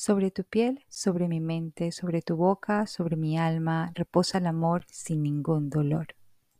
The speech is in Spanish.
Sobre tu piel, sobre mi mente, sobre tu boca, sobre mi alma, reposa el amor sin ningún dolor.